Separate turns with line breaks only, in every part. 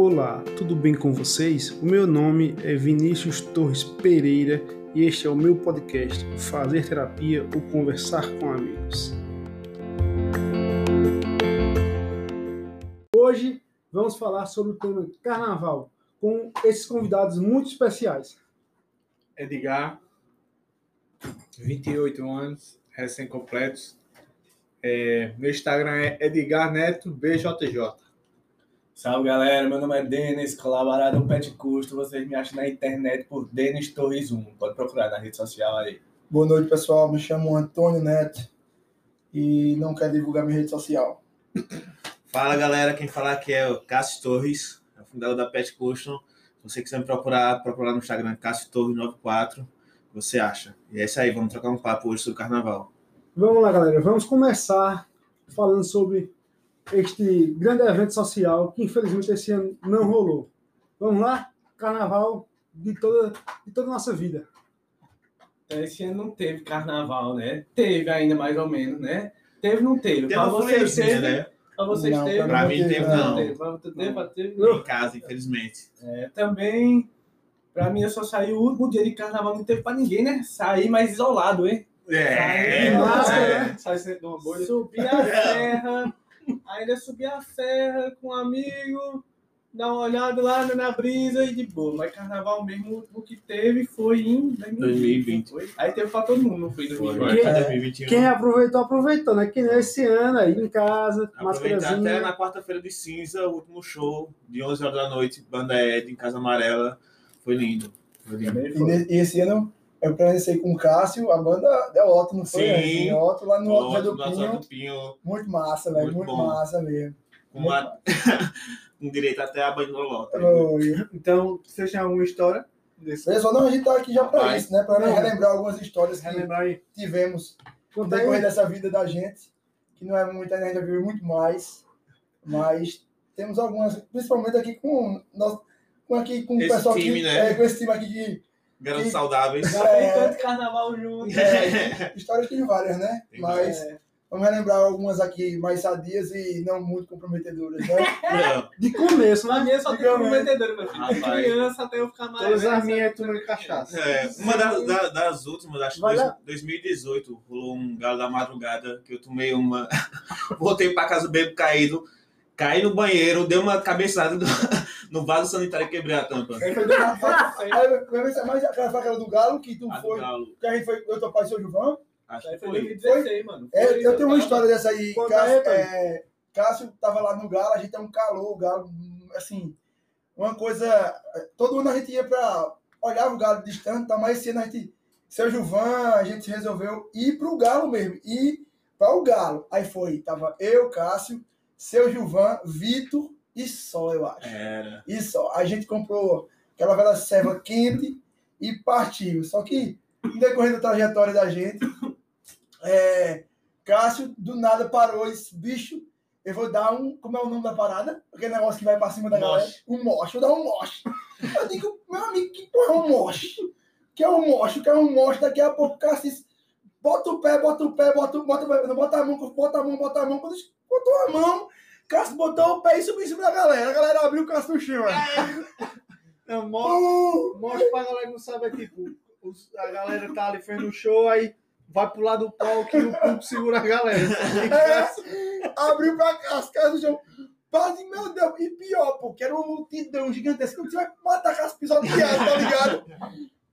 Olá, tudo bem com vocês? O meu nome é Vinícius Torres Pereira e este é o meu podcast Fazer Terapia ou Conversar com Amigos. Hoje vamos falar sobre o tema Carnaval com esses convidados muito especiais.
Edgar, 28 anos, recém-completos. É, meu Instagram é Edgar Neto BJJ.
Salve galera, meu nome é Denis, colaborador Pet Custo. Vocês me acham na internet por Denis Torres 1. Pode procurar na rede social aí.
Boa noite, pessoal. Me chamo Antônio Neto e não quero divulgar minha rede social.
Fala galera, quem falar aqui é o Cássio Torres, é o fundador da Pet Custom. Se você quiser me procurar, procurar no Instagram Cássio Torres 94, você acha. E é isso aí, vamos trocar um papo hoje sobre o carnaval.
Vamos lá, galera. Vamos começar falando sobre este grande evento social que infelizmente esse ano não rolou. Vamos lá? Carnaval de toda, de toda a nossa vida.
Esse ano não teve carnaval, né? Teve ainda mais ou menos, né? Teve, não teve. Pra
uma
vocês teve,
né?
pra vocês
Não,
teve.
não
mim
teve,
teve,
não.
não.
Teve, você teve, teve.
Em casa, infelizmente.
É, também, pra mim, eu só saí o último dia de carnaval, não teve pra ninguém, né? Saí mais isolado, hein?
É,
Saí,
máscara,
é.
né?
Saí de uma bolha. Subi a serra, ainda subi a serra com um amigo, dar uma olhada lá na brisa e de boa. Mas carnaval mesmo, o que teve foi em
2020.
Foi. Aí teve pra todo mundo, não foi em
Foi,
2020.
foi
Quem-
2021.
Quem aproveitou, aproveitou, né? Que nem esse ano aí em casa,
Aproveitar até
máscarazinha.
na quarta-feira de cinza, o último show, de 11 horas da noite, Banda Ed, em Casa Amarela. Foi lindo. Foi lindo.
E, e esse ano eu presenciei com o Cássio, a banda deu Otto, não foi?
Sim.
Né? Otto lá no Otto
Outro
do
do
Pinho.
Do Pinho,
Muito massa, velho.
Muito
Muito, massa mesmo.
com, uma... com direito até a banho no lota.
Oi.
Então, você tem alguma história? Desse...
Pessoal, não, a gente tá aqui já pra
Rapaz.
isso, né? Pra
Não.
relembrar algumas histórias que
aí.
tivemos no decorrer
aí.
dessa vida da gente, que não é muita, né? a gente já viu muito mais, mas temos algumas, principalmente aqui com, nós, com, aqui, com o
Esse
pessoal
time,
aqui,
né?
é, com esse time aqui que
Garotos
E-
saudáveis.
Tem tanto carnaval junto.
é, histórias tem várias, né?
Tem
Mas
É.
vamos relembrar algumas aqui mais sadias e não muito comprometedoras, né?
Não,
De começo,
mim é só tem
Digamos,
comprometedor, meu filho. De criança até eu ficar mais.
Todas as minhas é turma de cachaça.
É, uma da- da- das últimas, acho que
Vai
dois-
lá.
2018, rolou um galo da madrugada que eu tomei uma. Voltei pra casa bebo caído, caí no banheiro, dei uma cabeçada no, no vaso sanitário e quebrei a tampa.
Aí foi, aí, se é mais aquela foi aquela do Galo que tu
A
foi, que a gente foi, eu pai e seu Gilvão.
Acho
Aí
que
foi
foi.
2016, mano.
É,
Foi,
eu tenho uma história dessa aí. Cássio,
aí,
é, Cássio tava lá no Galo, a gente tem um calor, o Galo, hum, assim, uma coisa. Todo ano a gente ia pra. Olhava o Galo distante, tá, mas esse ano a gente. Seu Gilvan, a gente resolveu ir pro Galo mesmo. Ir para o Galo. Aí foi, tava eu, Cássio, seu Gilvan, Vitor e só, eu acho.
Era.
E só. A gente comprou aquela velha serva quente e partiu. Só que, no decorrer da trajetória da gente, é, Cássio do nada parou esse bicho. Eu vou dar um. Como é o nome da parada? Aquele negócio que vai pra cima da galera. Um moche. Vou dar um moche. Eu digo, meu amigo, que porra é um moche? Que é um moche? Que é um moche? Daqui a pouco o Cássio disse, bota o pé, bota o pé, bota, o- bota, não, bota a mão, bota a mão, bota a mão. Quando botou a mão, Cássio botou o pé e subiu em cima da galera. A galera abriu o Cássio no chão.
Não, mo-
Uh!
mostra pra galera que não sabe, é tipo, os- a galera tá ali fazendo show, aí vai pro lado do palco e o público segura a galera.
É, abriu pra as casas do chão. Quase, meu Deus, e pior, pô, que era uma multidão gigantesca. Você vai matar a casa pisoteada, tá ligado?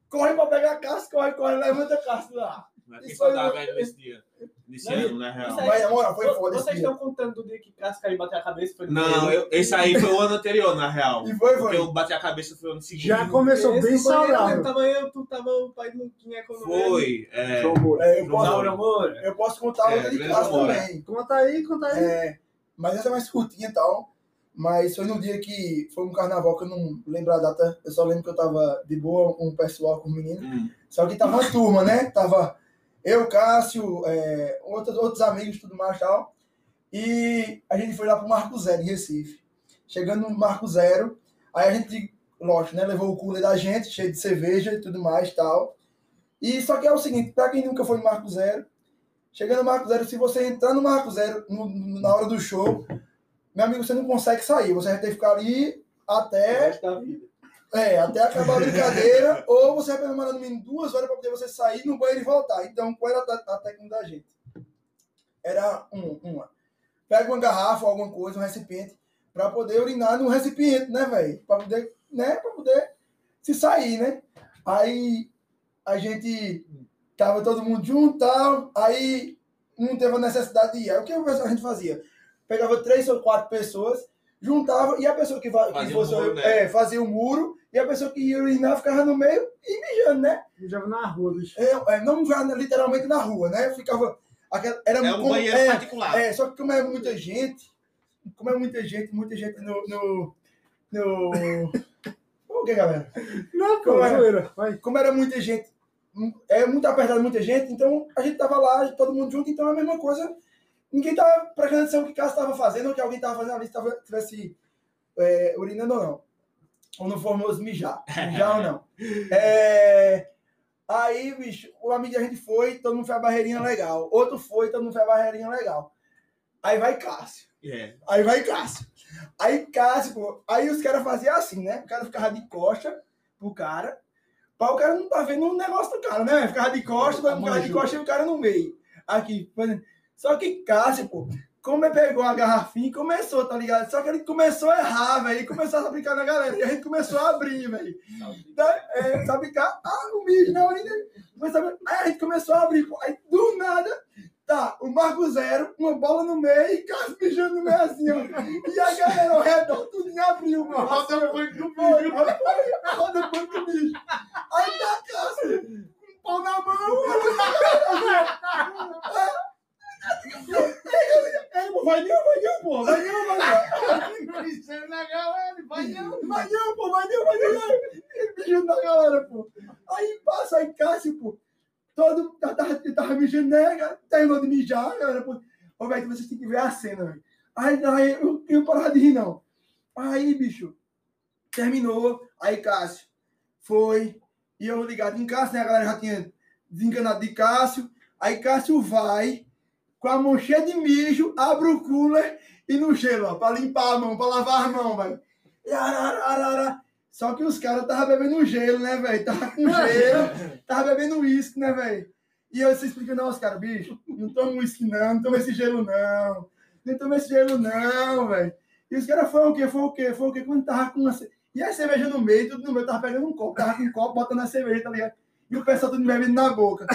Corre pra pegar a casa, corre, corre, levanta a casa lá.
Mas quem só
um-
tava nesse dia. Nesse
Não,
ano, na
isso
real.
aí-
foi foda
Vocês
dia.
estão contando do dia que Cássio caiu e bateu a cabeça? Foi
Não, eu, esse aí foi o ano anterior, na real.
E foi,
Porque
foi.
eu bati a cabeça foi o ano seguinte.
Já começou
Esse
bem saudável.
Tava eu, tu tava o pai do Luquinha economia.
Foi. É,
É, eu, posso,
Laura Moura.
eu posso contar
É,
outra de
amor.
também.
Conta aí, conta aí.
É, mas essa é mais curtinha e tal. Mas foi no dia que foi um carnaval que eu não lembro a data. Eu só lembro que eu tava de boa com o pessoal, com os meninos.
hum,
Só que tava uma turma, né? Tava eu, Cássio, é, outros, outros amigos, tudo mais tal. E a gente foi lá pro Marco Zero, em Recife. Chegando no Marco Zero, aí a gente, lógico, né? Levou o cooler da gente, cheio de cerveja e tudo mais tal. E só que é o seguinte, pra quem nunca foi no Marco Zero, chegando no Marco Zero, se você entrar no Marco Zero no- na hora do show, meu amigo, você não consegue sair. Você vai ter que ficar ali até. É, até acabar a brincadeira, ou você vai demorar no mínimo duas horas para poder você sair no banheiro e voltar. Então, qual era a, técnica da gente? Era um, uma. Pega uma garrafa ou alguma coisa, um recipiente, para poder urinar no recipiente, né, velho? Para poder, né, para poder se sair, né? Aí a gente tava todo mundo junto tal, aí não teve a necessidade de ir. Aí o que a gente fazia? Pegava três ou quatro pessoas, juntava, e a pessoa que, que
Fazia
fosse,
um muro, né?
é, fazia o muro, e a pessoa que ia urinar ficava no meio e mijando, né?
Já na rua, bicho.
É, é, não já literalmente na rua, né? Ficava. aquela- era
É um
como-
banheiro
é,
particular.
é, só que como é muita gente, como é muita gente, muita gente no. no, no... o que, galera?
Não,
Como
zoeira. Vai.
Como era muita gente, é muito apertado, muita gente, então a gente tava lá, todo mundo junto, então é a mesma coisa. Ninguém tava prestando atenção no que o Cássio tava fazendo, ou que alguém tava fazendo ali, se tava, tivesse é, urinando ou não. Ou no formoso mijar. Mijar ou não. É, Aí, bicho, o amigo da gente foi, todo mundo fez a barreirinha legal. Outro foi, todo mundo fez a barreirinha legal. Aí vai Cássio.
É.
Aí vai Cássio. Aí Cássio, pô, aí os caras faziam assim, né? O cara ficava de costa pro cara, pra o cara não tá vendo o negócio do cara, né? Ficava de costa, vai ficava de costa e o cara no meio. Aqui, exemplo. Só que Cássio, pô, como ele pegou a garrafinha e começou, tá ligado? Só que ele começou a errar, velho. Começou a brincar na galera. E a gente começou a abrir, velho. Da- É, brincar? Ah, o mijo na urina. Começou a abrir. Aí a gente começou a abrir, pô. Aí do nada, tá, o Marco Zero, uma bola no meio e Cássio mijando no meio assim, ó. E a galera ao redor, tudo abriu, mano.
Roda banco do
Foi, roda roda banco do bicho. Aí tá Cássio, um pau na mão. Ei, pô, vai não, vai não, pô. Vai não, vai não.
Isso na galera, vai não.
Vai não, pô, vai não, vai não. Mijando na galera, pô. Aí passa aí Cássio, pô. Todo, tava, tava, mijando, né? cara? Terminou de mijar, galera, pô. Ô, velho, vocês têm que ver a cena, velho. Aí, aí eu, eu parava de rir, não. Aí, bicho, terminou. Aí Cássio foi. E eu ligado em Cássio, né? A galera já tinha desencanado de Cássio. Aí Cássio vai, com a mão cheia de mijo, abre o cooler e no gelo, ó, pra limpar a mão, pra lavar a mão, velho. Só que os caras estavam bebendo gelo, né, velho? Tava com gelo, tava bebendo uísque, né, velho? E eu se explicando aos caras, bicho, não toma uísque não, não toma esse gelo não. Não toma esse gelo não, velho. E os caras foram o quê? Foi o quê? Foi o quê? Quando tava com uma... E a cerveja no meio, tudo no meio, tava pegando um copo, tava com um copo, botando a cerveja, tá ligado? E o pessoal tudo bebendo na boca.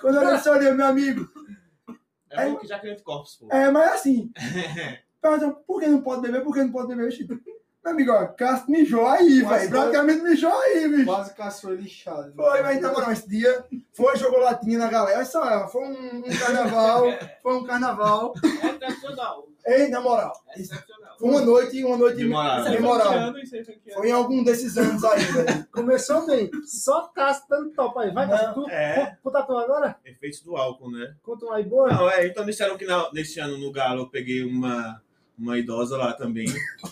Quando eu disse, olha, meu amigo,
É bom que já criou corpos, pô.
é, mas assim, perguntam, por que não pode beber? Por que não pode beber? Chico? Meu amigo, ó, Cássio mijou aí, velho. Praticamente mijou aí, bicho.
Quase foi lixado.
Foi, mas na moral, esse dia foi jogou latinha na galera. Isso ó, foi um, um carnaval. Foi um carnaval.
É tradicional.
Ei, na moral.
É.
Foi uma noite, uma noite
Memorável.
Memorável.
foi
em algum desses anos aí, velho.
Começou bem. Só Cássio dando top aí. Vai, Cássio. Tu,
é.
Conta tu agora?
Efeitos do álcool, né?
Conta um aí boa.
Não, é, então disseram que na- nesse ano no Galo eu peguei uma, uma idosa lá também.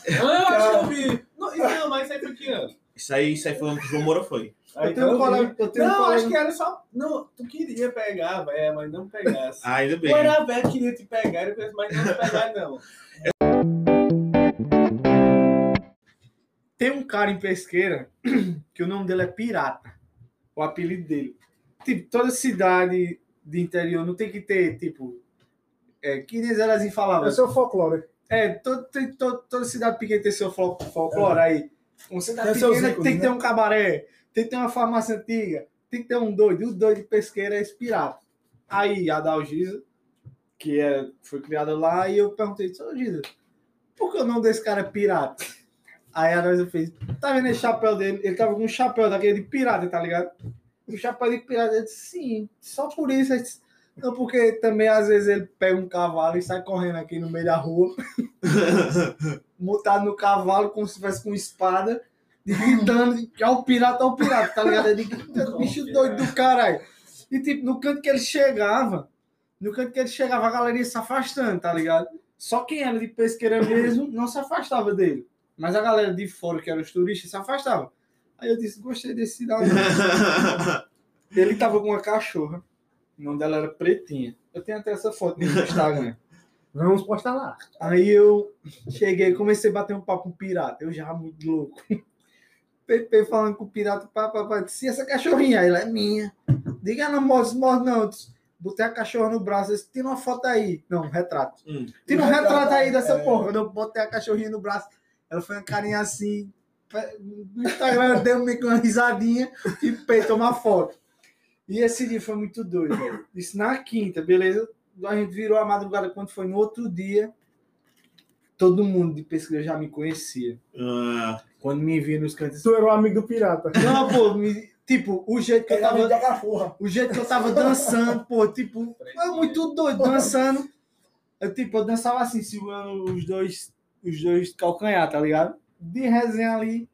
Ah, eu acho que eu vi. Não, não, mas isso aí foi que ano?
Isso aí, isso aí foi ano que o João Moura foi.
Eu tenho um colega. Eu tenho um
Não,
colega-
acho que era só. Não, tu queria pegar, velho, mas não pegasse.
Ah, ainda bem.
Ou era a velha que queria te pegar, eu pensei, mas não pegar, não. Tem um cara em pesqueira que o nome dele é Pirata. O apelido dele. Tipo, toda cidade de interior não tem que ter, tipo. É, que nem Zelazinho falava.
É seu folclore.
É, todo, tem, todo, toda cidade pequena tem seu fol- folclore aí. Uma cidade
Tem
pequena
ícones,
tem que ter
né?
um cabaré, tem que ter uma farmácia antiga, tem que ter um doido. E o doido de pesqueira é esse pirata. Aí a Dalgisa, que é, foi criada lá, e eu perguntei, seu Gisa, por que o nome desse cara é pirata? Aí a Dalgisa fez, tá vendo esse chapéu dele? Ele tava com um chapéu daquele de pirata, tá ligado? O chapéu de pirata, eu disse, sim, só por isso. Ele disse, Não, porque também às vezes ele pega um cavalo e sai correndo aqui no meio da rua, montado no cavalo, como se estivesse com espada, gritando que é o pirata, é o pirata, tá ligado? Ele grita, bicho doido do caralho. E tipo, no canto que ele chegava, no canto que ele chegava, a galera ia se afastando, tá ligado? Só quem era de pesqueira mesmo não se afastava dele. Mas a galera de fora, que eram os turistas, se afastava. Aí eu disse, gostei desse cidadão. Ele tava com uma cachorra. O nome dela era Pretinha. Eu tenho até essa foto no Instagram.
Vamos postar lá.
Aí eu cheguei, comecei a bater um papo com o pirata. Eu já muito louco. Pepe falando com o pirata, papá, disse, "E essa cachorrinha, ela é minha. Diga não, morde, morde não. Disse, Botei a cachorra no braço, disse, tira uma foto aí. Não, um retrato.
Hum.
Tira um retrato
retrato,
aí dessa
é.
porra. Quando eu botei a cachorrinha no braço, ela foi uma carinha assim. No Instagram eu dei meio que uma risadinha e peito uma foto. E esse dia foi muito doido, velho. Isso na quinta, beleza? A gente virou a madrugada quando foi no outro dia. Todo mundo de pesquisa já me conhecia.
Ah,
Quando me via nos cantos.
Tu era o amigo do pirata.
Não, pô, me- tipo, o jeito que eu
Ele tava.
O jeito que eu tava dançando, pô, tipo, eu muito doido, dançando. Eu, tipo, eu dançava assim, segurando os dois, os dois calcanhar, tá ligado? De resenha ali.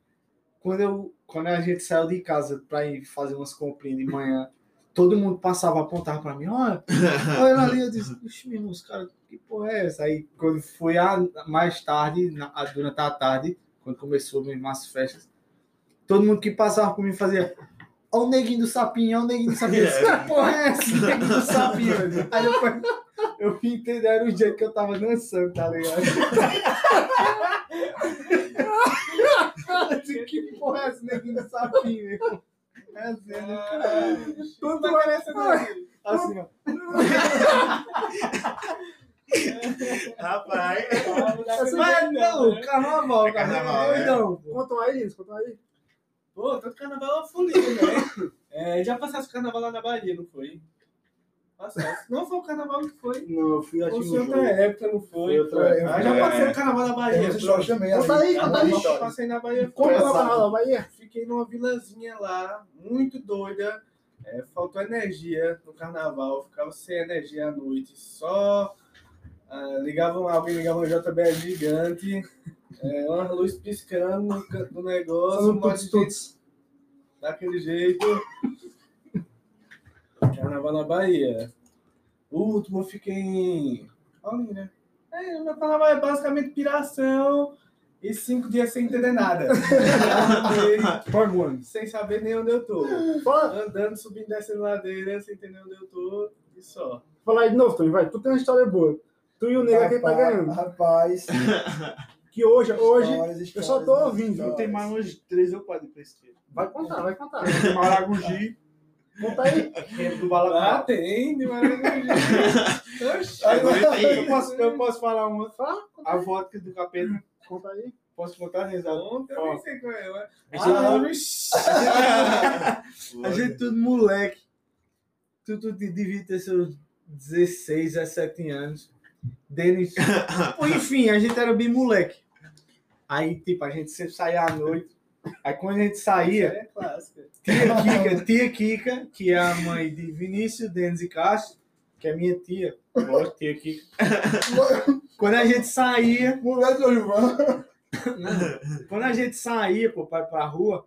Quando, eu, quando a gente saiu de casa pra ir fazer umas comprinhas de manhã, todo mundo passava, apontava pra mim, olha, olha ali. Eu disse, puxa, meu irmão, os caras, que porra é essa? Aí, quando foi a, mais tarde, na, durante a tarde, quando começou mesmo as festas, todo mundo que passava por mim fazia, Olha o neguinho do sapinho, olha o neguinho do sapinho. Que porra é essa, neguinho do sapinho? Aí depois eu fui entender era o jeito que eu tava dançando, tá ligado? Que porra é esse neguinho do sapinho, meu irmão? É assim, né? Caralho.
Quando tu era esse
Assim, ó.
rapaz.
Mas não, carnaval,
É carnaval,
carnaval,
é.
doidão. pô.
Contam aí, Lins, contam aí.
Pô, todo carnaval é uma folia, né? É, já passasse o carnaval lá na Bahia, não foi? Passasse. Não foi o carnaval que foi.
Não, eu fui, que
foi outra época, não foi?
Foi outra época.
Ah, já
É.
passei o carnaval na Bahia.
Essa história também.
Conta aí, conta
Carnaval
aí.
Passei na Bahia.
Conta
foi
lá pra
assim.
nós, Bahia.
Fiquei numa vilazinha lá, muito doida. É, faltou energia no carnaval, ficava sem energia à noite. Só ah, ligavam, alguém ligava um JBL gigante, é, uma luz piscando no canto do negócio, um monte de daquele jeito. Carnaval na Bahia. O último eu fiquei em. Ali, né? É, o meu carnaval é basicamente piração e cinco dias sem entender nada.
One.
sem saber nem onde eu tô.
Fala,
Andando, subindo, descendo ladeira, sem entender onde eu tô e só.
fala aí de novo, Tony, vai. Tu tem uma história boa. Tu e o Nego aqui tá
Rapaz,
ganhando.
Rapaz.
Que hoje, hoje,
histórias,
eu só tô
histórias,
ouvindo.
histórias.
Tem mais uns três ou quatro de pesquisa.
vai contar, vai contar.
Tem Maragogi,
Conta aí.
tempo do
Ah,
Balacá.
tem, de.
Aí,
Eu posso, eu posso falar uma?
Fala,
A vodka do capeta.
conta aí.
Posso contar, Rezado?
Ontem eu nem sei qual é.
Ah,
Ah,
A gente tudo moleque. Tu, tu devia ter seus 16, 17 anos. Denis. Enfim, a gente era bem moleque. Aí, tipo, a gente sempre saía à noite. Aí quando a gente saía,
é
tia Kika, tia Kika, que é a mãe de Vinícius, Denis e Cássio, que é minha tia. Gosto, tia Kika. Quando a gente saía,
Mulher do Ivan.
quando a gente saía, pô, pra, pra rua,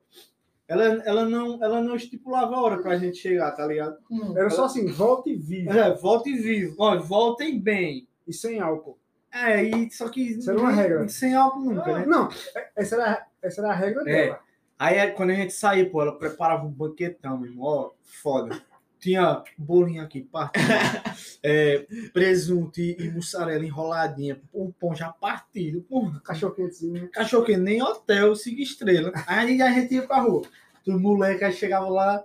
ela, ela, não, ela não estipulava a hora pra gente chegar, tá ligado?
Era só assim, volta e vive.
É, voltem vivo. Ó, voltem bem.
E sem álcool.
É, e só que.
Isso era uma regra.
Sem álcool nunca, né?
Não, essa era, essa era a regra
É.
dela.
Aí é, quando a gente saía, pô, ela preparava um banquetão, meu irmão. Ó, foda. Tinha bolinho aqui, partido. é, presunto e, e mussarela enroladinha. O pão já partido. Porra,
Cachorro quentezinho.
cachorro que nem hotel, cinco estrelas. Aí a gente ia pra rua. Os moleques chegavam lá.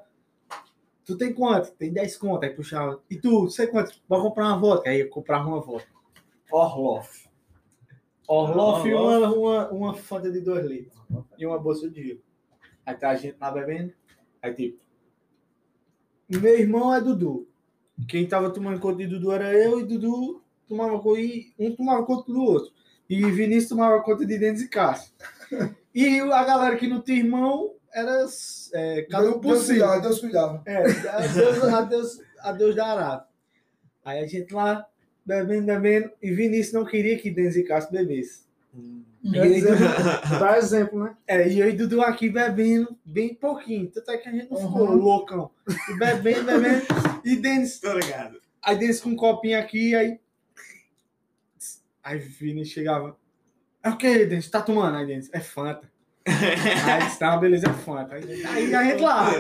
Tu tem quanto? Tem 10 conto. Aí puxava. E tu, você quanto? Vai comprar uma vodka. Aí eu comprava uma vodka. Orloff. Orloff e uma, uma, uma fanta de 2 litros. E uma bolsa de gelo. Aí tá a gente lá bebendo. Aí tipo. Meu irmão é Dudu. Quem tava tomando conta de Dudu era eu e Dudu tomava conta. e Um tomava conta do outro. E Vinícius tomava conta de Denis e Cássio. E a galera que não tinha irmão era é, cada um por
Deus
si.
cuidava, Deus cuidava.
É, adeus, adeus, adeus dará. Aí a gente lá, bebendo, bebendo, e Vinícius não queria que Denis e Cássio bebesse. E aí, Dudu,
Dá exemplo, né?
é, e aí Dudu aqui bebendo bem pouquinho, tanto é que a gente não ficou
Uhum.
loucão. E bebendo, bebendo, e Denis,
Tô ligado.
aí Denis com um copinho aqui, aí... Aí Vinícius chegava, é o que, Denis, tá tomando? Aí Denis, é Fanta. Aí disse, tá, beleza, é. Aí, aí a gente lá,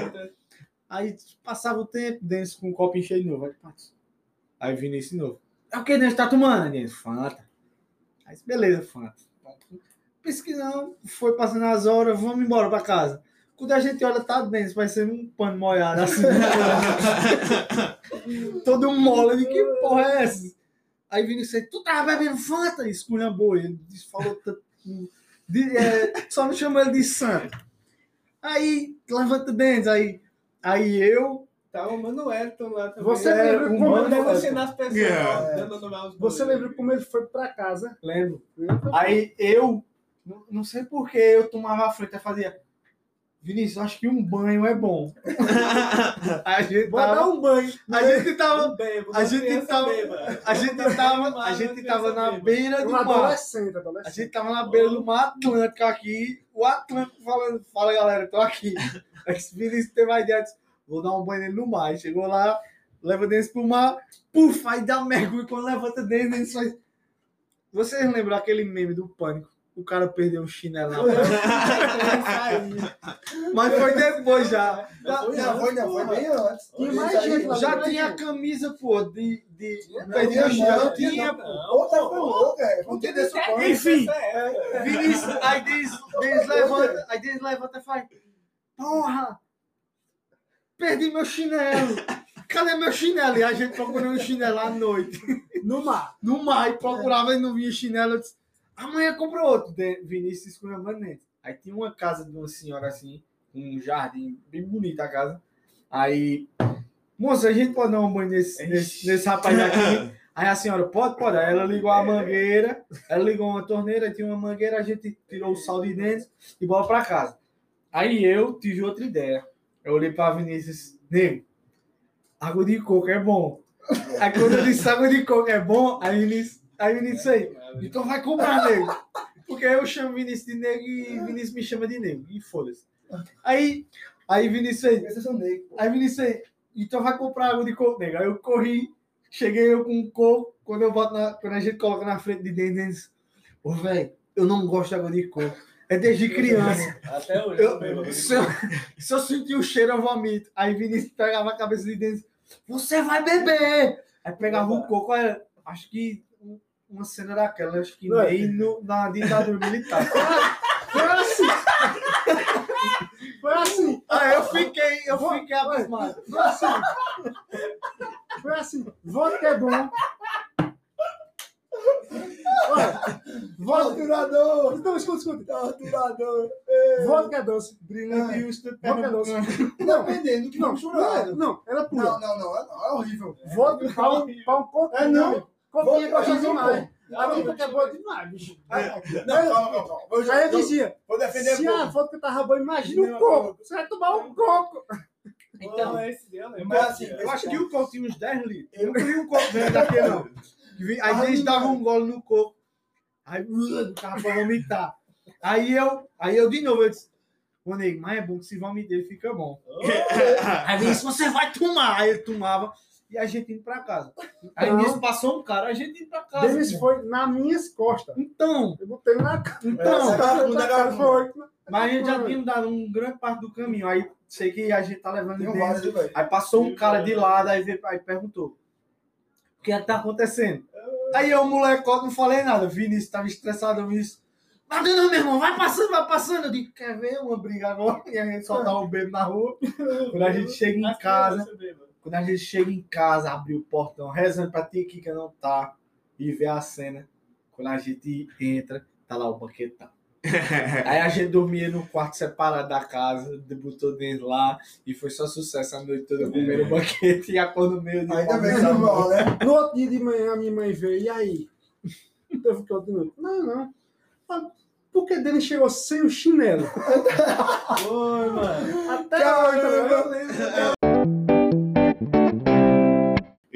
Aí passava o tempo, Denis com um copo cheio de novo. Aí, aí Vinícius de novo. É o que Denis tá tomando? Denis, Fanta. Aí, beleza, Fanta. Pesquisando, foi passando as horas, vamos embora pra casa. Quando a gente olha, tá Denis, parecendo um pano molhado assim. Todo mole, de que porra é essa? Aí Vinícius tu tava bebendo Fanta? Esculhambou, ele disse, falou tanto. De- é, só me chamou ele de santo. Aí, levanta dentes, aí, aí eu,
Tava o Manuelton lá também.
Você
É,
lembra como ele
denunciando as pessoas.
Yeah.
nome aos
Você lembra como ele foi pra casa?
lembro.
Lembra?
Aí eu, não, não sei por que eu tomava a frente e fazia. Vinícius, acho que um banho é bom. a gente
Vou dar
tava,
um banho.
a gente tava,
Um bebo,
a gente tava- a gente tava, a gente tava na beira do mar.
adolescente,
A gente tava na beira do mar Atlântico aqui. O Atlântico falando, fala galera, tô aqui. Aí esse Vinícius teve a ideia, vou dar um banho nele no mar. Chegou lá, leva dentro pro mar, puf, aí dá mergulho. Quando levanta dentro, ele faz. Vocês lembram aquele meme do pânico? O cara perdeu um chinelo na praia. Mas foi depois já.
Não, foi, não, foi bem antes.
Tinha lá
Já
Lembra
tinha a camisa, pô, de. de...
Não,
perdi
não,
o chinelo. tinha, pô.
Outra foi louca, é. Não tem desse pano.
Enfim,
É,
Vinícius, aí Denis, Denis levanta, aí Denis levanta e faz. Porra! Perdi meu chinelo! Cadê meu chinelo? E a gente procurou um chinelo à noite.
No mar.
No mar, e procurava e não via chinelo. Eu disse, amanhã compra outro. Vinícius escolhendo dentro. Aí tinha uma casa de uma senhora assim, um jardim, bem bonita a casa. Aí, moça, a gente pode dar um banho nesse, nesse, nesse rapaz aqui. Aí a senhora, pode, pode. Aí ela ligou a mangueira, ela ligou uma torneira, tinha uma mangueira, a gente tirou o sal de dentro e bola pra casa. Aí eu tive outra ideia. Eu olhei pra Vinícius, nego, água de coco é bom. Aí quando eu disse água de coco é bom, aí Vinícius, aí Vinícius aí, então vai comprar, nego. Porque eu chamo Vinícius de nego e Vinícius me chama de nego. E foda-se. Aí, aí Vinícius aí,
são negros.
Aí Vinícius aí, então vai comprar água de coco, nega. Aí eu corri, cheguei eu com um coco, quando eu boto na, quando a gente coloca na frente de dentro, eles, ô velho, eu não gosto de água de coco. É desde criança.
Até hoje.
Eu, se, eu, se eu sentir o cheiro, eu vomito. Aí Vinícius pegava a cabeça de dentro, você vai beber! Aí pegava o coco, olha, acho que um- uma cena daquela, acho que
Não é?
no, na ditadura militar.
Foi assim. Foi assim.
Aí eu fiquei, eu fiquei abismado.
Foi assim. Foi assim. Vodka é bom. Olha.
Torturador!
Então, escuta, escuta.
Torturador!
Vodka é doce.
Brilhante Houston,
Vodka é doce.
Pernambucano.
Dependendo do que
Não, não, não, ela.
Não, não, não, é, não, é horrível.
Vodka um, pra um coquinho.
É, não.
É gostoso
é
demais. A vodka é boa demais, bicho.
Não, calma, calma. Eu, já-
Aí eu
eu
dizia,
vou defender
se a
pouco.
vodka tava boa, imagina um coco. Você vai tomar um coco.
Então,
Não, esse deu, né?
Mas assim,
Eu acho que o coco tinha uns 10 litros. Eu não queria um coco grande daquele, não. Aí eles davam um gole no coco. Aí uh, o cara pra vomitar. Aí eu, aí eu de novo, eu disse, nego, mas é bom que se vomitar ele fica bom. Aí ele disse, você vai tomar. Aí ele tomava e a gente indo pra casa. Aí
Não.
nisso passou um cara, a gente indo pra casa.
Denis foi nas minhas costas.
Então,
Eu botei na cara.
então,
é vagabundo.
Foi.
mas a gente já tinha dado um grande parte do caminho. Aí sei que a gente tá levando
um vários, velho.
Aí passou um cara de lado, aí, veio, aí perguntou: O que é que tá acontecendo? Aí eu, molecote, não falei nada. Vinícius tava estressado, eu disse: Mas não, meu irmão, vai passando, vai passando. Eu digo: Quer ver uma briga agora? E a gente soltar o bebo na rua. Quando a gente chega em casa, quando a gente chega em casa, abre o portão, rezando pra tia Kika não tá e vê a cena. Quando a gente entra, tá lá o banquetão. Aí a gente dormia no quarto separado da casa, debutou dentro lá e foi só sucesso a noite toda comendo o banquete e a cor no meio de
Ainda bem que mal, né?
No outro dia de manhã, a minha mãe veio, e aí? Teve que outro de noite. Não, não. Ah, Por que Denis chegou sem o chinelo?
Oi, mano.
Até hoje, tá vendo?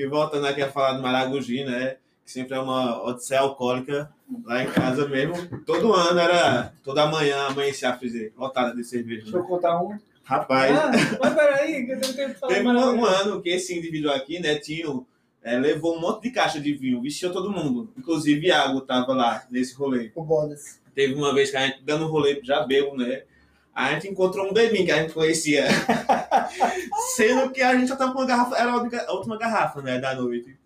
E voltando aqui a falar do Maragogi, né? Que sempre é uma odisseia alcoólica lá em casa mesmo. Todo ano era. Toda manhã amanhecia a freezer lotada de cerveja.
Deixa eu
Né?
contar um.
Rapaz,
Ah, mas peraí, que eu tenho tempo falar
teve um, ano que esse indivíduo aqui, né, Tinho, é, levou um monte de caixa de vinho, vestiu todo mundo. Inclusive Iago tava lá nesse rolê.
O Bodas.
Teve uma vez que a gente dando um rolê já bebo, né? A gente encontrou um bebinho que a gente conhecia. Sendo que a gente já tava com uma garrafa, era a última garrafa, né, da noite.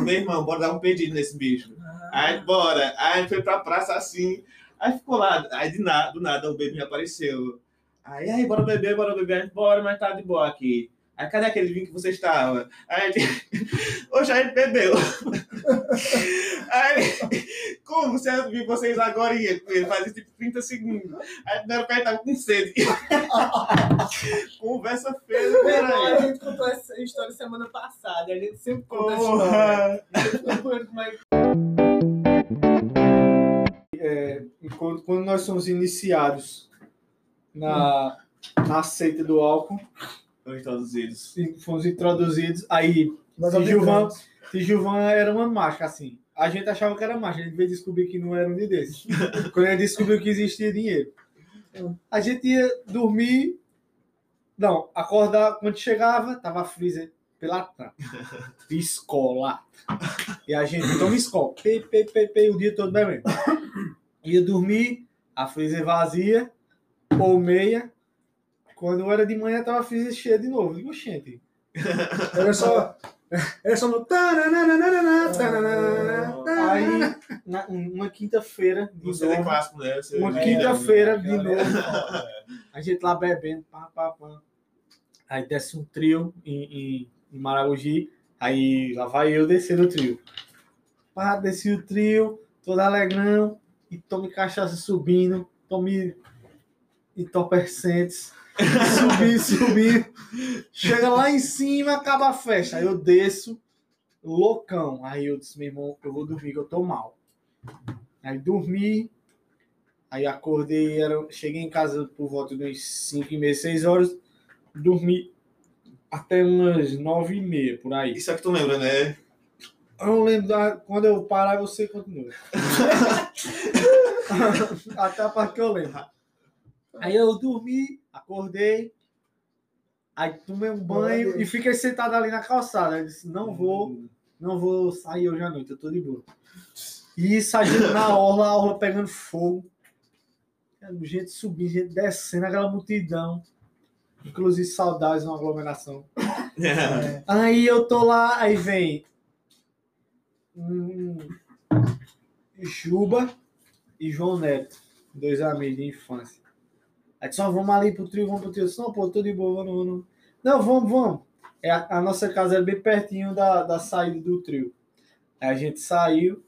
Meu irmão, bora dar um pedido nesse bicho. Aí, bora. Aí foi pra praça assim. Aí ficou lá. Aí de nada, do nada o bebê apareceu. Aí, aí, bora beber, bora beber. Bora, mas tá de boa aqui. Aí, cadê aquele vinho que você estava? Aí, a gente... Hoje a gente bebeu. Aí, como você viu vocês agora? Ele fazia tipo 30 segundos. Aí, na hora que ele tava com sede. Conversa feia,
Meu irmão, a
peraí.
gente contou essa história semana passada. A gente sempre conta história.
Porra.
Quando, quando nós somos iniciados na, na seita do álcool,
Foram introduzidos.
fomos introduzidos, aí
Nós
Gilvan. Gilvan era uma marca, assim. A gente achava que era marca, a gente veio descobrir que não era um de desses. Quando a gente descobriu que existia dinheiro. A gente ia dormir, não, acordar, quando chegava, tava a freezer pela tampa. Escola. E a gente toma escola, pei, pei, pei, pei, o dia todo bebendo. Ia dormir, a freezer vazia, ou meia. Quando era de manhã, tava a freezer cheia de novo. Digo, gente,
Era só. Era só no.
Aí, na- uma quinta-feira, de
Você é
novo,
clássico, né? Você-
uma
É,
quinta-feira, de novo,
é foda.
a gente lá bebendo, pá, pá, pá. Aí desce um trio em, em, em Maragogi, aí lá vai eu descer o trio. Pá, desci o trio, todo alegrão, e tome cachaça subindo, tome entorpecentes, subindo, subindo. Chega lá em cima, acaba a festa. Aí eu desço, loucão. Aí eu disse, meu irmão, eu vou dormir, que eu tô mal. Aí dormi, aí acordei, era, cheguei em casa por volta de uns 5 e meia, 6 horas, dormi até umas 9 e meia, por aí.
Isso é que tu lembra, né?
Eu não lembro, da- quando eu parar, você continua. Até a parte que eu lembro. Aí eu dormi, acordei, aí tomei um banho e fiquei sentado ali na calçada. Eu disse, não vou, não vou sair hoje à noite, eu tô de boa. E gente na orla, a orla pegando fogo. Gente subindo, gente descendo, aquela multidão. Inclusive saudades, uma aglomeração. Aí eu tô lá, aí vem um, Juba e João Neto, dois amigos de infância. Aí disse, ó, vamos ali pro trio, vamos pro trio. Eu disse, não, pô, tô de boa, vamos, vamos. Não, vamos, vamos. É, a, nossa casa era bem pertinho da, da saída do trio. Aí a gente saiu,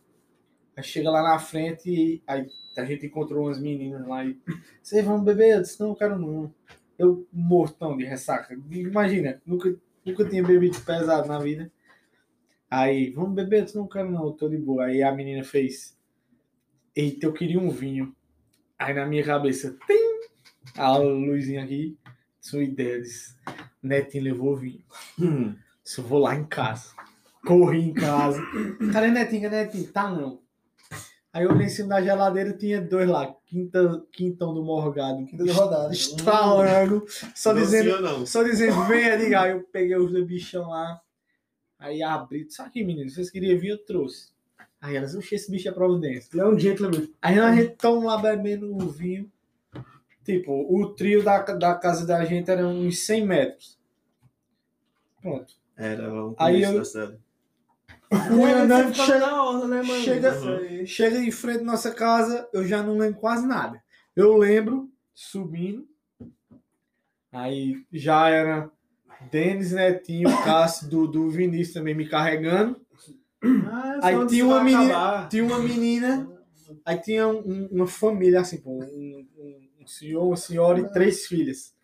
aí chega lá na frente e aí a gente encontrou umas meninas lá e vocês vão beber? Eu disse, não, quero não. Eu mortão de ressaca. Imagina, nunca, nunca tinha bebido pesado na vida. Aí, vamos beber? Eu disse, não quero não, tô de boa. Aí a menina fez, eita, eu queria um vinho. Aí na minha cabeça, tem a luzinha aqui, sua ideia, disse, Netinho levou vinho.
Hum.
Eu vou lá em casa. Corri em casa. Cadê Netinho? Cadê Netinho? Tá não. Aí eu olhei em cima da geladeira tinha dois lá, quinta, quintão do morgado.
Quinta de rodada.
Estralando, só
Não
dizendo,
não?
só dizendo, venha ligar. Aí eu peguei os dois bichão lá. Aí abri. Disse, aqui, menino, vocês queriam vir, eu trouxe. Aí elas, oxe, esse bicho é providência.
Ele é um gentleman.
Aí a gente toma lá bebendo o vinho. Tipo, o trio da, da casa da gente era uns 100 metros. Pronto.
Era um
Aí
começo
eu-
da série.
Fui andando,
Você ficava
chega,
né, mano?
chega-
aí.
chega em frente à nossa casa, eu já não lembro quase nada. Eu lembro subindo. Aí já era Denis, Netinho, Cássio, Dudu, Vinícius também me carregando.
Ah,
Aí
só onde
tinha uma menina-. Tinha uma menina, aí tinha um- uma família, assim, pô, um senhor, uma senhora e três filhas.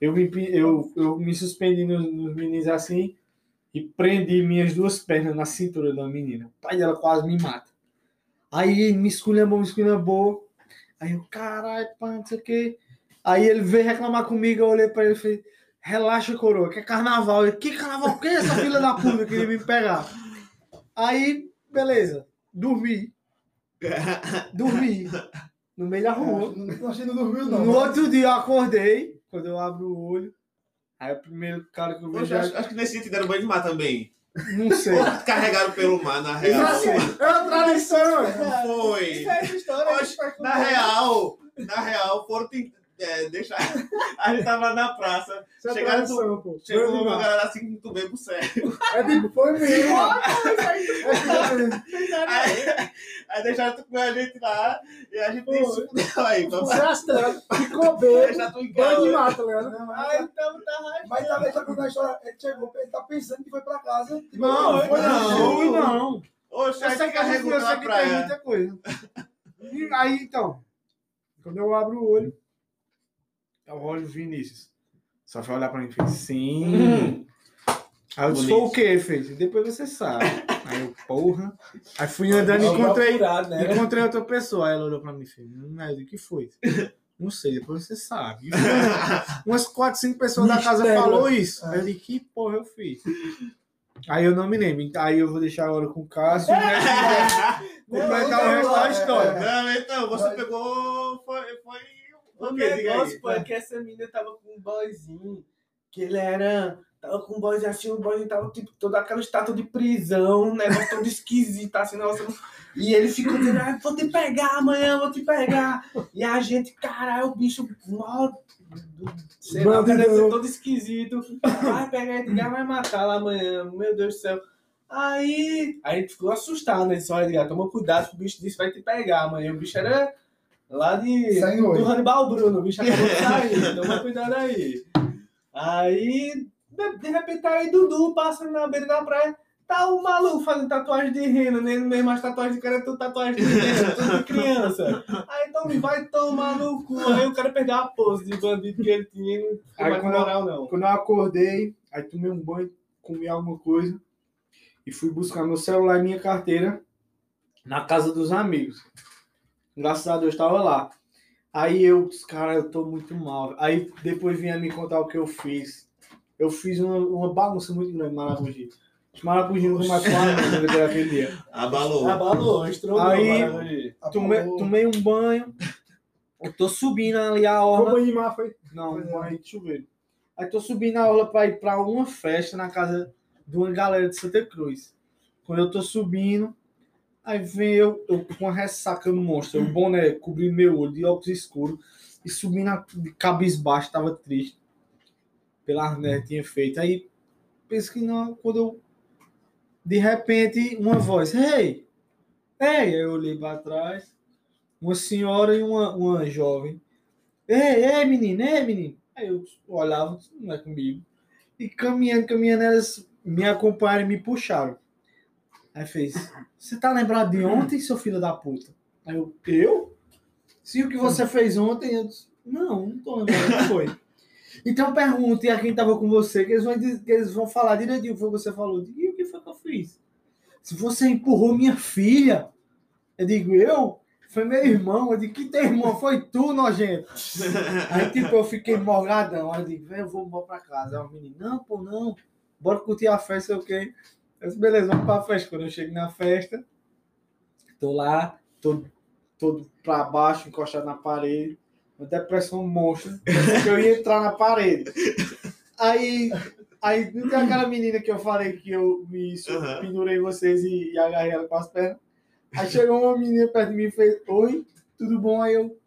Eu me, eu, eu me suspendi nos, nos meninos assim e prendi minhas duas pernas na cintura da menina. O pai dela quase me mata. Aí ele me esculhambou, me esculhambou. Aí eu, caralho, pá, não sei o quê. Aí ele veio reclamar comigo, eu olhei pra ele e falei, relaxa, coroa, que é carnaval. Ele, que carnaval? Que é essa filha da puta que queria me pegar? Aí, beleza, dormi. Dormi. No meio da rua.
Não achei que não dormiu, não.
No outro dia eu acordei, quando eu abro o olho. Aí o primeiro cara que eu vejo,
Poxa, acho, acho que nesse dia te deram banho de mar também.
não sei.
Ou carregaram pelo mar, na real.
Não sei.
É uma tradição,
Não foi.
Isso é história.
Oxe, na real, na real, foram É, deixa. A gente tava na praça.
Isso é
Chegaram
tradição, pô.
Chegou
Grande
uma
demais.
galera assim muito bem pro sério.
É tipo, foi mesmo.
Aí, aí deixaram tu com a gente lá e a gente
Pô.
aí. Vamos
Você acelera, ficou bem.
deixar tu em
Banho
casa.
mata, tá?
Não,
Ah,
mas,
então tá rachando.
mas tá deixando contar a história. Ele chegou, ele tá pensando que foi pra casa. Tipo,
Não,
foi
não,
não.
não.
Oxe,
Eu
aí
sei
tu
que a gente tem muita coisa. E aí, então, quando eu abro o olho, eu olho o Vinícius. Só vai olhar pra mim e fez, sim. Aí eu disse, foi o quê? Fez, depois você sabe. Aí eu, porra. Aí fui andando e encontrei,
Apurado, né?
encontrei outra pessoa. Aí ela olhou pra mim e fez, hum, aí eu disse, o que foi? Não sei, depois você sabe. Foi Umas quatro, cinco pessoas da casa falou isso. Aí eu disse, que porra eu fiz? Aí eu não me lembro. Aí eu vou deixar agora com o Cássio. né? Completar o resto da história.
Não, então, você pegou. Foi. foi
O negócio, pô, é que essa menina tava com um boyzinho, que ele era. Tava com um boyzinho assim, o boyzinho tava tipo toda aquela estátua de prisão, um negócio todo esquisito, assim, nossa. E ele ficou dizendo, ah, vou te pegar amanhã, vou te pegar. E a gente, caralho, o bicho, mó, sei lá,
Bandidão.
deve ser todo esquisito. Vai pegar Edgar, vai matar lá amanhã, meu Deus do céu. Aí, aí a gente ficou assustado, né? Só Edgar, toma cuidado, que o bicho disse vai te pegar amanhã. O bicho era lá de do Hannibal Bruno, o bicho acabou de sair, toma cuidado aí. Aí, de, de repente, tá aí Dudu passando na beira da praia, tá o maluco fazendo tatuagem de rena, né? Mesmo as tatuagens de cara, tudo tatuagem de rena, tudo de criança. Aí então me vai tomar no cu, aí o cara perdeu a pose de bandido que ele tinha, não
Aí
mais moral não.
Quando eu acordei, aí tomei um banho, comi alguma coisa e fui buscar meu celular e minha carteira na casa dos amigos. Graças a Deus estava lá. Aí eu, cara, eu tô muito mal. Aí depois vinha me contar o que eu fiz. Eu fiz uma, uma bagunça muito grande em Maragogi. Os Maragogi não mais falam depois daquele dia.
Abalou.
Abalou, estrogou,
Aí-. Tomei, tomei um banho. Eu tô subindo ali a
Foi
orla.
banho de mar, foi.
Não, um banho de chuveiro. Aí tô subindo a aula pra ir pra uma festa na casa de uma galera de Santa Cruz. Quando eu tô subindo, aí vem eu, eu com uma ressaca no monstro, o boné cobrindo meu olho de óculos escuros e subindo a, de cabisbaixo, tava triste. Pela que tinha feito. Aí penso que não, quando eu. De repente, uma voz! Ei! Aí eu olhei pra trás, uma senhora e uma, uma jovem. Ei, ei, menino, ei, menino. Aí eu olhava, não é comigo. E caminhando, caminhando, elas me acompanharam e me puxaram. Aí fez, você tá lembrado de ontem, seu filho da puta? Aí eu, eu? Se o que você fez ontem, eu disse, não, não tô lembrando, não foi. Então pergunte a quem tava com você, que eles vão, que eles vão falar direitinho o que você falou. E o que foi que eu fiz? Se você empurrou minha filha, eu digo, eu? Foi meu irmão. Eu digo, que teu irmão? Foi tu, nojento. Aí, tipo, eu fiquei morgadão. Aí eu digo, eu vou embora pra casa. Aí o menino, não, pô, não. Bora curtir a festa, o quê. Eu disse, beleza, vamos pra festa. Quando eu chego na festa, tô lá, todo, todo pra baixo, encostado na parede. Uma depressão monstra. Que eu ia entrar na parede. Aí, aí não tem aquela menina que eu falei que eu me
Aham.
pendurei vocês e, e agarrei ela com as pernas. Aí chegou uma menina perto de mim e fez, oi, tudo bom? Aí eu,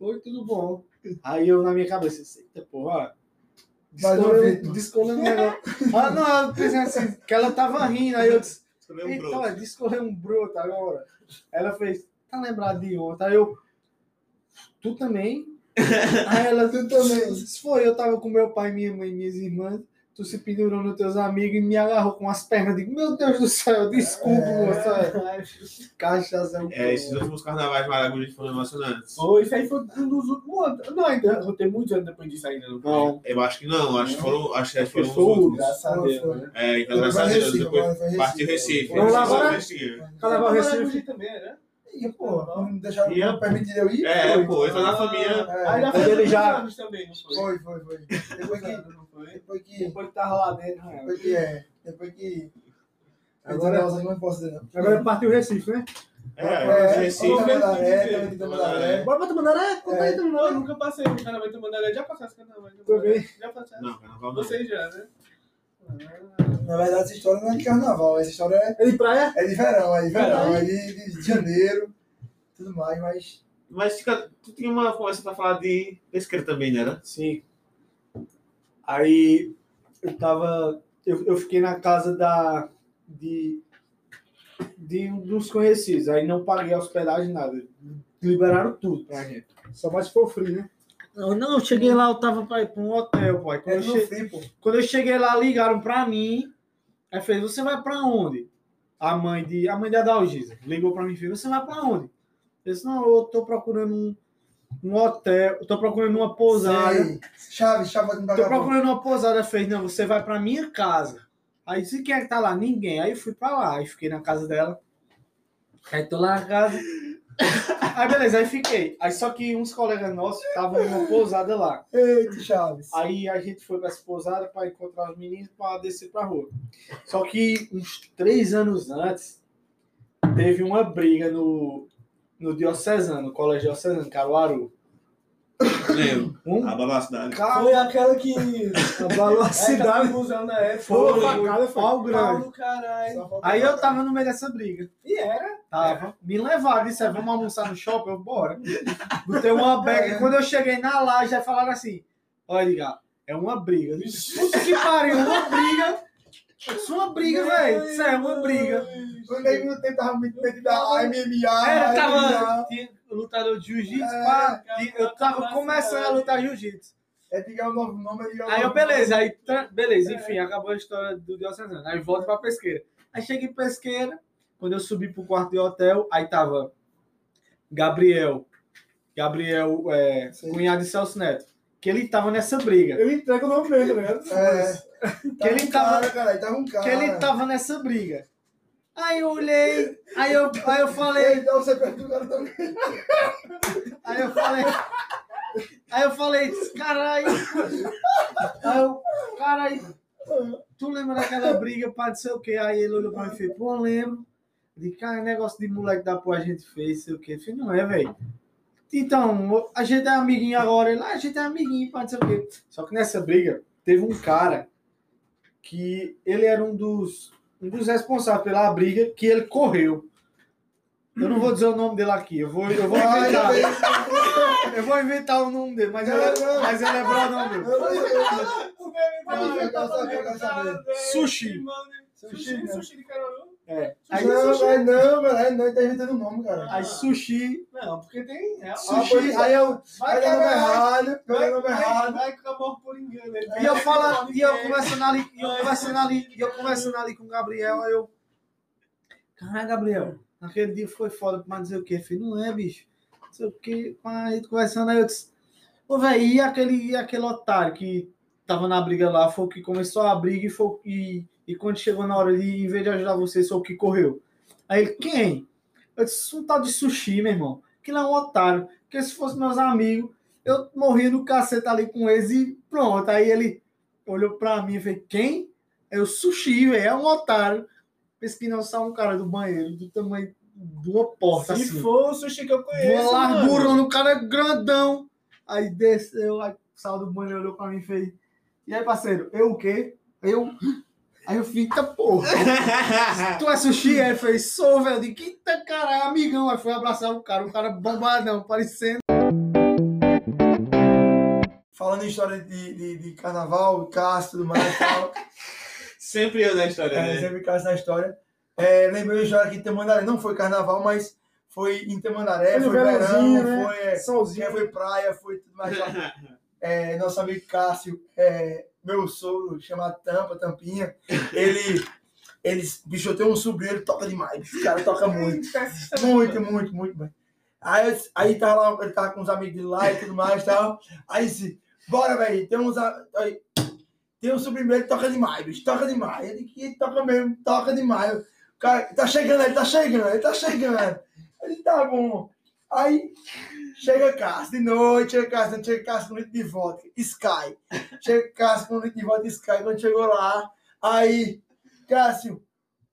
oi, tudo bom. Aí eu na minha cabeça, eita porra,
Mais uma
descolei,
vítima.
Descolei um negócio. Ah, não, eu pensei assim, que ela tava rindo, aí eu disse,
um
Eita,
broto.
descorreu um broto agora. Ela fez, tá lembrado de ontem? Aí eu, tu também? Aí ela, tu também. Se foi, eu tava com meu pai, minha mãe minhas irmãs. Tu se pendurou nos teus amigos e me agarrou com as pernas. Digo, meu Deus do céu, desculpa, moça. Cachaça é um
É, esses últimos carnavais Maragogi foram emocionantes.
Foi, isso aí foi um dos últimos anos. Não, ainda não tem muitos anos depois disso ainda. Não. foi?
Não,
Eu acho que não, acho que foram, acho que
acho que
foram os últimos.
Graças a Deus.
Foi.
né?
É, então, graças a Deus, depois partiu
Recife.
Vamos lá
Recife,
agora?
Recife.
Carnaval Recife.
Também, né?
E, pô, não deixaram,
Ia,
não permitiram eu ir?
É,
Foi.
pô, entra na família.
É,
Aí foi
ele já-
anos também, não foi?
Foi, foi, foi. Depois que,
foi?
depois que,
depois que tava lá dentro, né?
depois que, é, depois que...
Agora-
Agora, não posso dizer, não.
Agora partiu o Recife, né?
É,
É,
Recife.
Vamos ver.
Tamandaré, também tem Tamandaré.
Bora pra Tamandaré? Conta aí,
Não, eu
Tamandaré.
nunca passei no carnaval de Tamandaré. Já passasse carnaval de. Tamandaré? Já passasse?
Não, carnaval não.
Vocês já, né?
Na verdade, essa história não é de carnaval, essa história é,
É de praia?
é de verão, é de verão,
Verão.
é de, de janeiro, tudo mais, mas
Mas fica- tu tinha uma conversa pra falar de pesqueira também, né? era?
Sim. Aí eu tava. Eu, eu fiquei na casa da. De, de um dos conhecidos. Aí não paguei a hospedagem, nada. Liberaram tudo pra gente.
Só mais se for free, né?
Não, não, eu cheguei lá, eu tava pra ir pra um hotel, pai. Quando,
É
eu,
no
che-
free, pô.
quando eu cheguei lá, ligaram pra mim. Aí fez, você vai pra onde? A mãe de. A mãe da Dalgisa ligou pra mim e fez, você vai pra onde? Eu disse, não, eu tô procurando um, um hotel, eu tô procurando uma pousada.
Sei. Chave, chave
Tô
pagar.
procurando uma pousada, fez, não, você vai pra minha casa. Aí disse, quem é que tá lá? Ninguém. Aí eu fui pra lá, aí fiquei na casa dela. Aí tô lá na casa. Aí beleza, aí fiquei. Aí só que uns colegas nossos estavam numa pousada lá.
Eita, Chaves.
Aí a gente foi pra essa pousada pra encontrar os meninos pra descer pra rua. Só que uns três anos antes, teve uma briga no, no Diocesano, no Colégio Diocesano, Caruaru.
Lembro.
Um
Abalou a cidade.
cara
Foi aquela que.
Abalou a
Cidade
cidade.
museu na época.
Foi,
Foi,
facada, foi.
pau grande.
Caralho.
Aí eu tava no meio dessa briga.
E era.
Tava. Me levaram, disseram, vamos almoçar no shopping? Eu, bora. Botei uma bag. Quando eu cheguei na laje, já falaram assim: olha, ligar, é uma briga. Disse, Puta que pariu, uma briga. Isso é uma briga, velho. Isso é uma briga.
O nego no tempo tava muito metido da MMA.
É, tava. Lutador de jiu-jitsu,
É,
Eu tava começando a lutar jiu-jitsu.
É diga o novo nome, é diga o
Aí eu, beleza, aí, beleza, enfim, acabou a história do Diocesano. Aí volto pra pesqueira. Aí cheguei em pesqueira, quando eu subi pro quarto de hotel, aí tava Gabriel, Gabriel, é, cunhado de Celso Neto, que ele tava nessa briga.
Eu entrego o nome dele, ligado?
É.
Que ele tava-
cara, tava um cara.
Que ele tava nessa briga. Aí eu olhei, aí eu, aí eu falei,
Então você perto do cara também.
Aí eu falei. Aí eu falei, caralho. Aí eu, caralho. Tu lembra daquela briga pra não sei o que? Aí ele olhou pra mim e fez, pô, lembro. Disse, cara, negócio de moleque da porra a gente fez, sei o que. Eu falei, não é, velho. Então, a gente é amiguinho agora. Ele, ah, a gente é amiguinho, não sei o quê. Só que nessa briga, teve um cara que ele era um dos, um dos responsáveis pela briga, que ele correu. Eu não vou dizer o nome dele aqui, eu vou, eu vou inventar. Eu vou inventar o nome dele, mas ele, mas ele é brother meu.
Eu não sei. Não, eu quero saber, eu quero saber.
Sushi.
Sushi,
né?
sushi de Caruaru.
É. Aí,
Não, velho, não, velho. Não, tá inventando o nome, cara.
aí sushi,
Não, porque tem. É,
sushi,
é.
aí eu,
vai
Pega o nome errado,
vai,
o nome errado.
vai amor por engano. Ele
e eu falo, e eu conversando ali, e eu conversando ali, e eu conversando ali com o Gabriel, aí eu, caralho, Gabriel, aquele dia foi foda pra dizer o quê? Falei, não é, bicho, não sei o quê, gente conversando, aí eu disse, ô, velho, e aquele, e aquele otário que tava na briga lá, foi o que começou a briga e foi, o- e, e quando chegou na hora de, em vez de ajudar você, sou o que correu. Aí ele, quem? Eu disse, um tal de sushi, meu irmão. Aquilo é um otário. Porque se fosse meus amigos, eu morria no cacete ali com eles e pronto. Aí ele olhou pra mim e fez, quem? É o sushi, velho. É um otário. Pensa que não só um cara do banheiro, do tamanho de uma porta,
Se
assim.
for o sushi que eu conheço.
uma largura, o cara é grandão. Aí desceu, aí saiu do banheiro, olhou pra mim e fez, e aí, parceiro, eu o quê? Eu... Aí eu fiz, tá porra. Tu é sushi? Aí ele fez, sou, velho. De quinta cara, é amigão. Aí foi abraçar o cara, o cara bombadão, parecendo.
Falando em história de, de, de carnaval, Cássio e tudo mais e tal.
Sempre eu na história,
É,
né?
sempre Cássio na história. É, lembrei uma história aqui em Tamandaré. Não foi carnaval, mas foi em Tamandaré,
Foi
foi verão,
né?
foi, é,
Solzinho.
foi praia, foi tudo mais. É, nosso amigo Cássio, é, meu sogro, chamado Tampa, Tampinha, ele, ele, bicho, eu tenho um sobrinho, ele toca demais, o cara toca muito, muito, muito, muito bem. Aí, aí tava lá, ele tava com os amigos dele lá e tudo mais e tal, aí disse, bora, velho, tem uns, aí, tem um sobrinho meu, ele toca demais, bicho, toca demais, ele que toca mesmo, toca demais, o cara, tá chegando, ele tá chegando, ele tá chegando, ele tá bom, aí... Chega Cássio de noite, chega Cássio, chega Cássio com litro de vodka, Sky. Chega Cássio com litro de vodka, Sky. Quando chegou lá, aí Cássio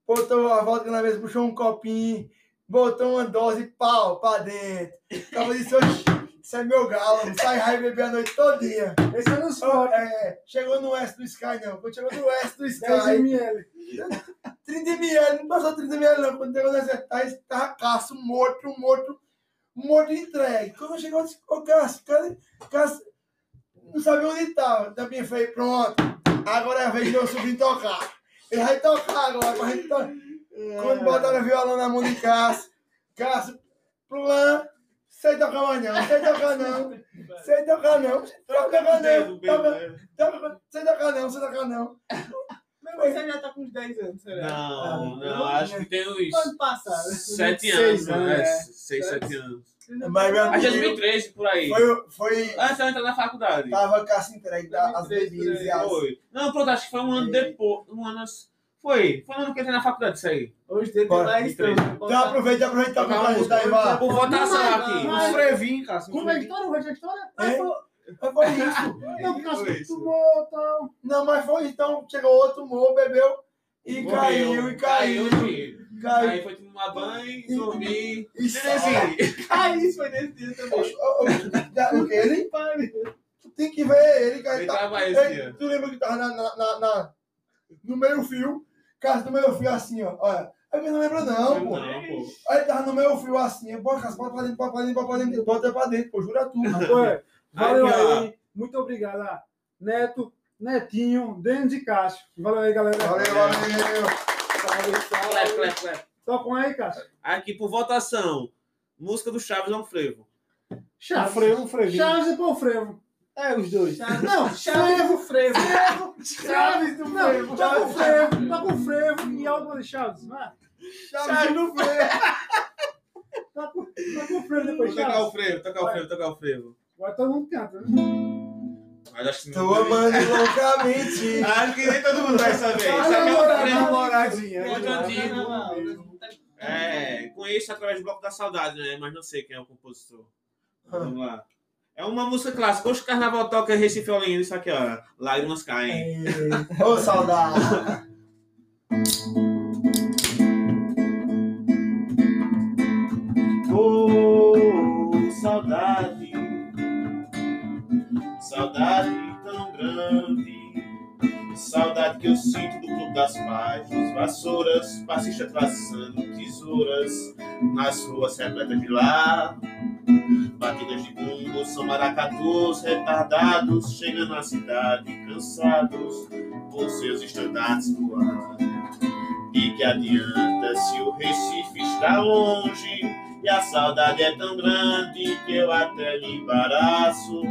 botou a vodka na mesa, puxou um copinho, botou uma dose, pau, pra dentro. Disse, "Oxi, isso é meu galo, sai raio beber a noite todinha.
Esse é no
Oh,
Sport.
é, chegou no S do Sky, não. Quando chegou no S do
10
Sky,
ml.
30 ml, não passou 30 ml não. Quando chegou nessa, aí tava Cássio morto, morto. De entregue. Quando chegou, eu disse, ô Cássio, cadê? Cássio, não sabia onde estava. Também foi, pronto. Agora é a vez de meu sobrinho tocar. Ele vai tocar agora, gente to- Quando botaram o violão na mão de Cássio, Cássio, plan, sei tocar mais não, sei tocar não, sei tocar não, sei tocar não, sei tocar não, sei tocar não.
Mas você já tá com uns 10 anos, será?
Não, não, acho que tem uns
Ano passado.
sete
Seis
anos,
anos,
né?
é.
Seis, sete anos.
Mas meu
Acho que é
amigo,
2013, por aí.
foi, foi,
Antes de eu entrar na faculdade.
tava Cássio entregue da- as
2003
bebidas e as...
Foi. Não, pronto, acho que foi um ano
É.
depois. Um ano. Foi. Foi no ano que eu entrei na faculdade, isso aí.
Hoje tem mais
três.
Então aproveita, aproveita pra daí, vá.
Por votação
Não,
aqui.
mas-
Um frevinho, um
Como é a história? Como é a história? Foi-
Mas foi isso.
Não, porque
isso.
tomou, tal.
Não, mas foi então, chegou outro, tomou, bebeu e
Morreu.
caiu, e caiu,
filho.
caiu.
Aí foi tomar banho, dormir.
Ah, isso foi nesse dia também.
Que ele? Tu tem que ver ele, cara.
ele
Tá,
tava
ele- tu lembra que tava na, na, na- na- no meio fio? Cara, no meio fio assim, ó. Olha. Aí eu não lembro não, pô.
Não, pô.
Aí ele tava no meio fio assim. Bota, bota pra dentro, bota pra dentro, bota pra dentro, bota pra dentro, pô, jura tu.
Ué, valeu
Aí,
aí. Muito obrigado, a Neto, Netinho, Denis e Cássio. Valeu aí, galera.
Valeu, valeu.
Salve, salve.
clap.
Tocam aí, Cássio.
Aqui por votação. Música do Chaves é um frevo.
Um
Chaves.
frevo, um frevinho.
Chaves e Pão Frevo.
É, os dois.
Não,
Chaves do frevo.
Chaves do Frevo. Tá com frevo, tá com frevo e algo de Chaves. Vai.
Chaves no freio.
Tá com, tá com frevo depois,
Tocar o
Chaves.
frevo, tocar o frevo, tocar o frevo.
Agora todo mundo canta, né?
Mas acho que
Tô amando loucamente.
Acho que nem todo mundo vai saber. Sabe que é
namorada,
frevo.
Namoradinha.
É, conheço através do Bloco da Saudade, né? Mas não sei quem é o compositor. Vamos lá. É uma música clássica. Hoje o carnaval toca Recife Olinda, isso aqui, ó. Lágrimas caem.
Ô, saudade.
grande, saudade que eu sinto do clube das páginas, vassouras, passista traçando tesouras nas ruas repletas de lá. Batidas de bumbo, são maracatus retardados, chegando na cidade cansados, com seus estandartes no ar. E que adianta se o Recife está longe e a saudade é tão grande que eu até me embaraço.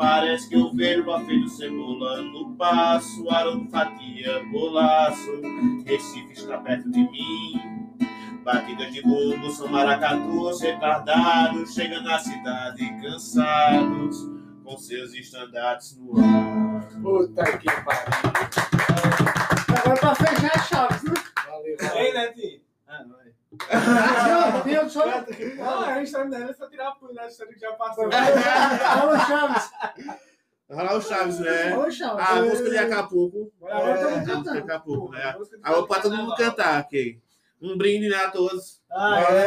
Parece que eu vejo o afeto cebola no passo, aroma fatia, bolaço. Recife está perto de mim. Batidas de bumbo são maracatus retardados, chegando na cidade cansados, com seus estandartes no ar.
Puta que pariu.
Agora pra fechar as chaves, né?
Valeu.
Ei, Netinho. Ah.
Não, tem outro só.
Não, a gente tá dando só tirar a punha da história que já passou.
Alô, Chaves.
Olha lá o Chaves, né?
Alô, Chaves.
A música de Acapulco.
Agora estamos
A música de
cantando.
Acapulco, né?
Música de
Alô, pra todo mundo
carnaval.
cantar aqui. Um brinde, né, a todos.
Ah,
É,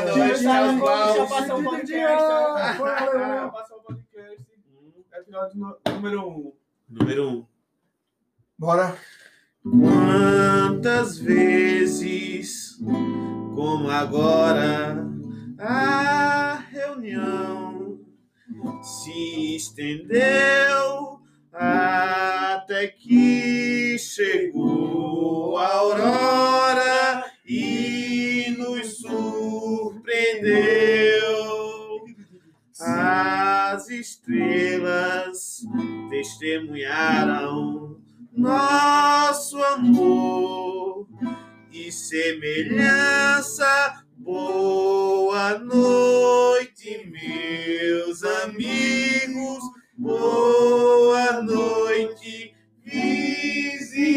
é. Deixa eu eu passar o podcast. né? Ah. Passar o podcast. Episódio no- número 1.
Número um.
Bora.
Quantas vezes, como agora, a reunião se estendeu até que chegou a aurora e nos surpreendeu. As estrelas testemunharam nosso amor semelhança. Boa noite, meus amigos. Boa noite, vizinhança.